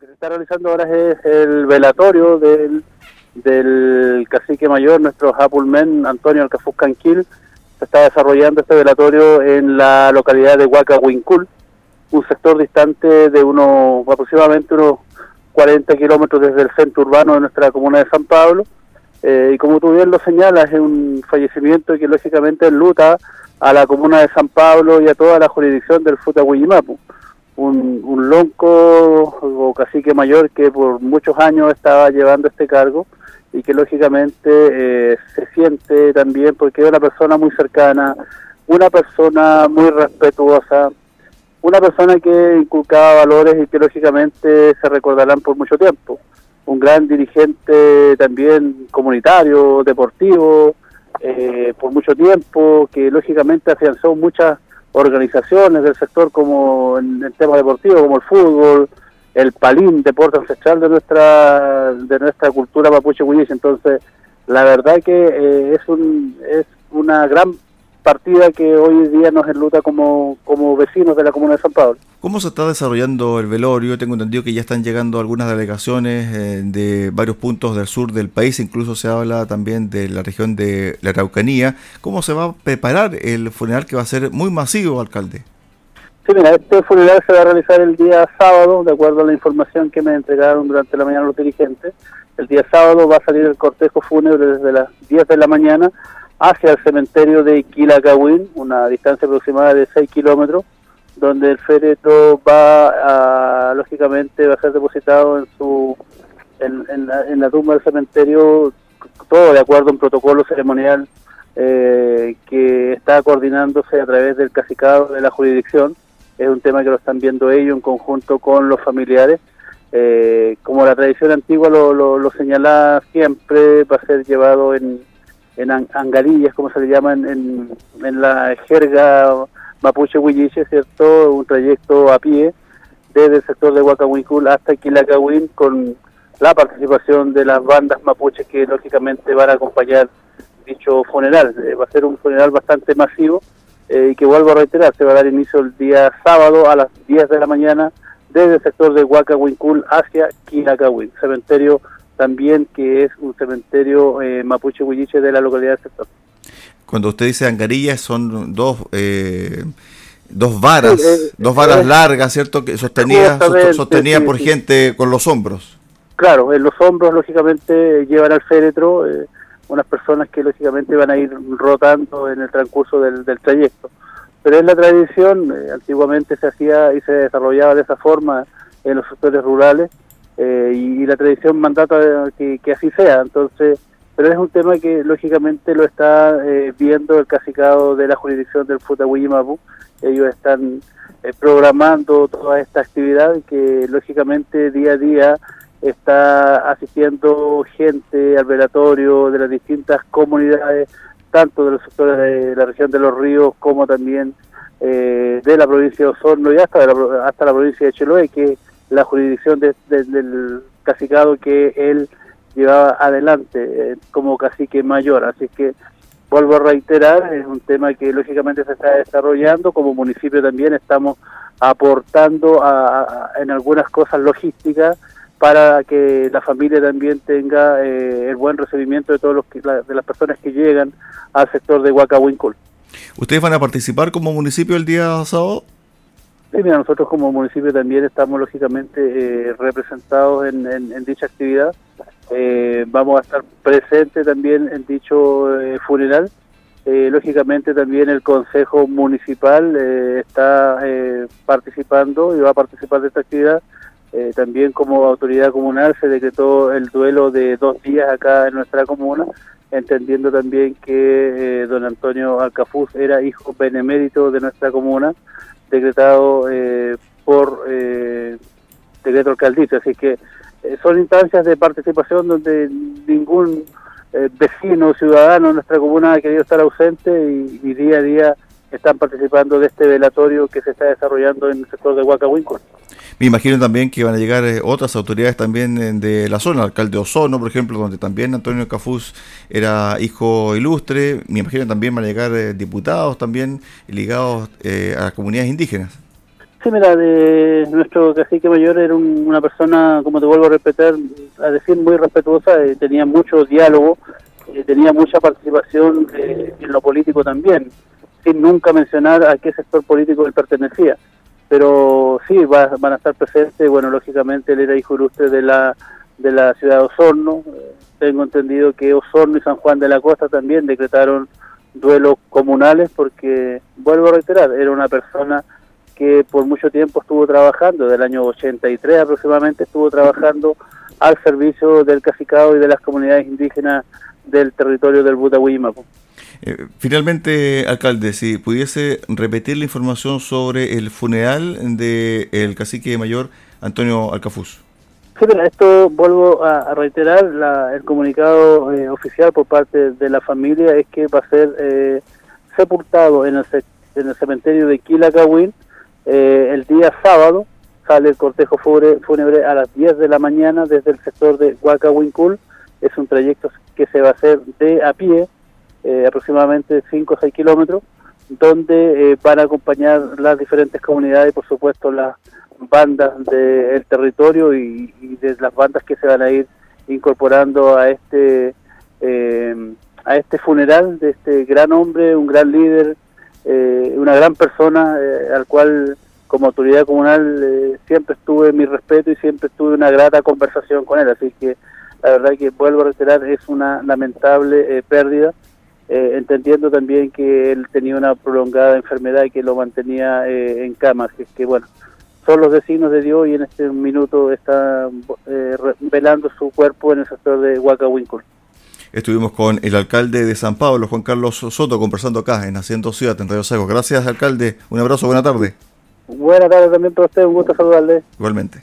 que se está realizando ahora es el velatorio del, del cacique mayor, nuestro Apulmen, Antonio Alcafuz Canquil. Se está desarrollando este velatorio en la localidad de Huacahuincul, un sector distante de unos aproximadamente unos 40 kilómetros desde el centro urbano de nuestra comuna de San Pablo. Eh, y como tú bien lo señalas, es un fallecimiento que lógicamente enluta a la comuna de San Pablo y a toda la jurisdicción del Futahuillimapu. Un, un lonco o cacique mayor que por muchos años estaba llevando este cargo y que lógicamente eh, se siente también porque es una persona muy cercana, una persona muy respetuosa, una persona que inculcaba valores y que lógicamente se recordarán por mucho tiempo. Un gran dirigente también comunitario, deportivo, eh, por mucho tiempo, que lógicamente afianzó muchas organizaciones del sector como en el tema deportivo, como el fútbol, el palín, deporte ancestral de nuestra de nuestra cultura mapuche huilliche. Entonces, la verdad que eh, es un es una gran partida que hoy día nos enluta como, como vecinos de la Comuna de San Pablo. ¿Cómo se está desarrollando el velorio? Tengo entendido que ya están llegando algunas delegaciones eh, de varios puntos del sur del país, incluso se habla también de la región de la Araucanía. ¿Cómo se va a preparar el funeral que va a ser muy masivo, alcalde? Sí, mira, este funeral se va a realizar el día sábado, de acuerdo a la información que me entregaron durante la mañana los dirigentes. El día sábado va a salir el cortejo fúnebre desde las 10 de la mañana hacia el cementerio de Quilacawin, una distancia aproximada de 6 kilómetros, donde el féretro va a, lógicamente, va a ser depositado en su en, la, tumba del cementerio, todo de acuerdo a un protocolo ceremonial eh, que está coordinándose a través del cacicado de la jurisdicción es un tema que lo están viendo ellos en conjunto con los familiares. Eh, como la tradición antigua lo, lo, señala siempre, va a ser llevado en, en angarillas, como se le llama en, en, la jerga mapuche huilliche, ¿cierto? Un trayecto a pie desde el sector de Huacahuicul hasta Quilacahuín con la participación de las bandas mapuches que lógicamente van a acompañar dicho funeral. Eh, va a ser un funeral bastante masivo eh, y que vuelvo a reiterar, se va a dar inicio el día sábado a las 10 de la mañana desde el sector de Huacahuincul hacia Quinacahuín, cementerio también que es un cementerio eh, mapuche huilliche de la localidad del sector. Cuando usted dice angarillas son dos eh, dos varas, dos varas largas, ¿cierto? Que sostenidas sostenida por gente con los hombros. Claro, en los hombros lógicamente llevan al féretro unas personas que lógicamente van a ir rotando en el transcurso del, trayecto. Pero es la tradición, eh, antiguamente se hacía y se desarrollaba de esa forma en los sectores rurales eh, y, la tradición mandata que, así sea. Entonces, pero es un tema que lógicamente lo está eh, viendo el casicado de la jurisdicción del Mapu. Ellos están programando toda esta actividad que lógicamente día a día está asistiendo gente al velatorio de las distintas comunidades, tanto de los sectores de la región de los ríos como también eh, de la provincia de Osorno y hasta, la, hasta la provincia de Chiloé, que la jurisdicción del cacicado que él llevaba adelante eh, como cacique mayor. Así que vuelvo a reiterar, es un tema que lógicamente se está desarrollando, como municipio también estamos aportando en algunas cosas logísticas, para que la familia también tenga eh, el buen recibimiento de todos los de las personas que llegan al sector de Huacahuincul. ¿Ustedes van a participar como municipio el día sábado? Sí, mira, nosotros como municipio también estamos lógicamente eh, representados en, dicha actividad. Eh, vamos a estar presentes también en dicho funeral. lógicamente también el Consejo Municipal está participando y va a participar de esta actividad eh, también como autoridad comunal se decretó el duelo de dos días acá en nuestra comuna, entendiendo también que eh, don Antonio Alcafuz era hijo benemérito de nuestra comuna, decretado eh, por decreto alcaldicio. Así que son instancias de participación donde ningún vecino o ciudadano de nuestra comuna ha querido estar ausente y, y, día a día están participando de este velatorio que se está desarrollando en el sector de Huacahuinco. Me imagino también que van a llegar eh, otras autoridades también eh, de la zona, el alcalde Ozono, por ejemplo, donde también Antonio Cafuz era hijo ilustre. Me imagino también van a llegar eh, diputados también ligados a las comunidades indígenas. Sí, mira, de nuestro cacique mayor era una persona, como te vuelvo a respetar, a decir, muy respetuosa, tenía mucho diálogo, tenía mucha participación en lo político también, sin nunca mencionar a qué sector político él pertenecía. Pero sí, van a estar presentes, bueno, lógicamente él era hijo ilustre de la, de la ciudad de Osorno, tengo entendido que Osorno y San Juan de la Costa también decretaron duelos comunales porque, vuelvo a reiterar, era una persona que por mucho tiempo estuvo trabajando, del año 83 aproximadamente estuvo trabajando al servicio del cacicado y de las comunidades indígenas del territorio del Butahuimapo. Eh, finalmente, alcalde, si pudiese repetir la información sobre el funeral del el cacique mayor Antonio Alcafuz. Sí, pero esto vuelvo a, reiterar, el comunicado eh, oficial por parte de la familia es que va a ser eh, sepultado en el, en el cementerio de Quilacawin eh, el día sábado sale el cortejo fúnebre a las 10 de la mañana desde el sector de Huacahuincul. Es un trayecto que se va a hacer de a pie, eh, aproximadamente 5 o 6 kilómetros, donde eh, van a acompañar las diferentes comunidades y por supuesto las bandas del territorio y, de las bandas que se van a ir incorporando a este a este funeral de este gran hombre, un gran líder, eh, una gran persona eh, al cual como autoridad comunal eh, siempre estuve mi respeto y siempre tuve una grata conversación con él, así que la verdad que vuelvo a reiterar, es una lamentable pérdida, entendiendo también que él tenía una prolongada enfermedad y que lo mantenía en cama, así que bueno, son los vecinos de Dios y en este minuto está velando su cuerpo en el sector de Huacahuincul. Estuvimos con el alcalde de San Pablo, Juan Carlos Soto, conversando acá en Haciendo Ciudad, en Radio Sago. Gracias, alcalde. Un abrazo, buena tarde. Buena tarde también para usted, un gusto saludarle. Igualmente.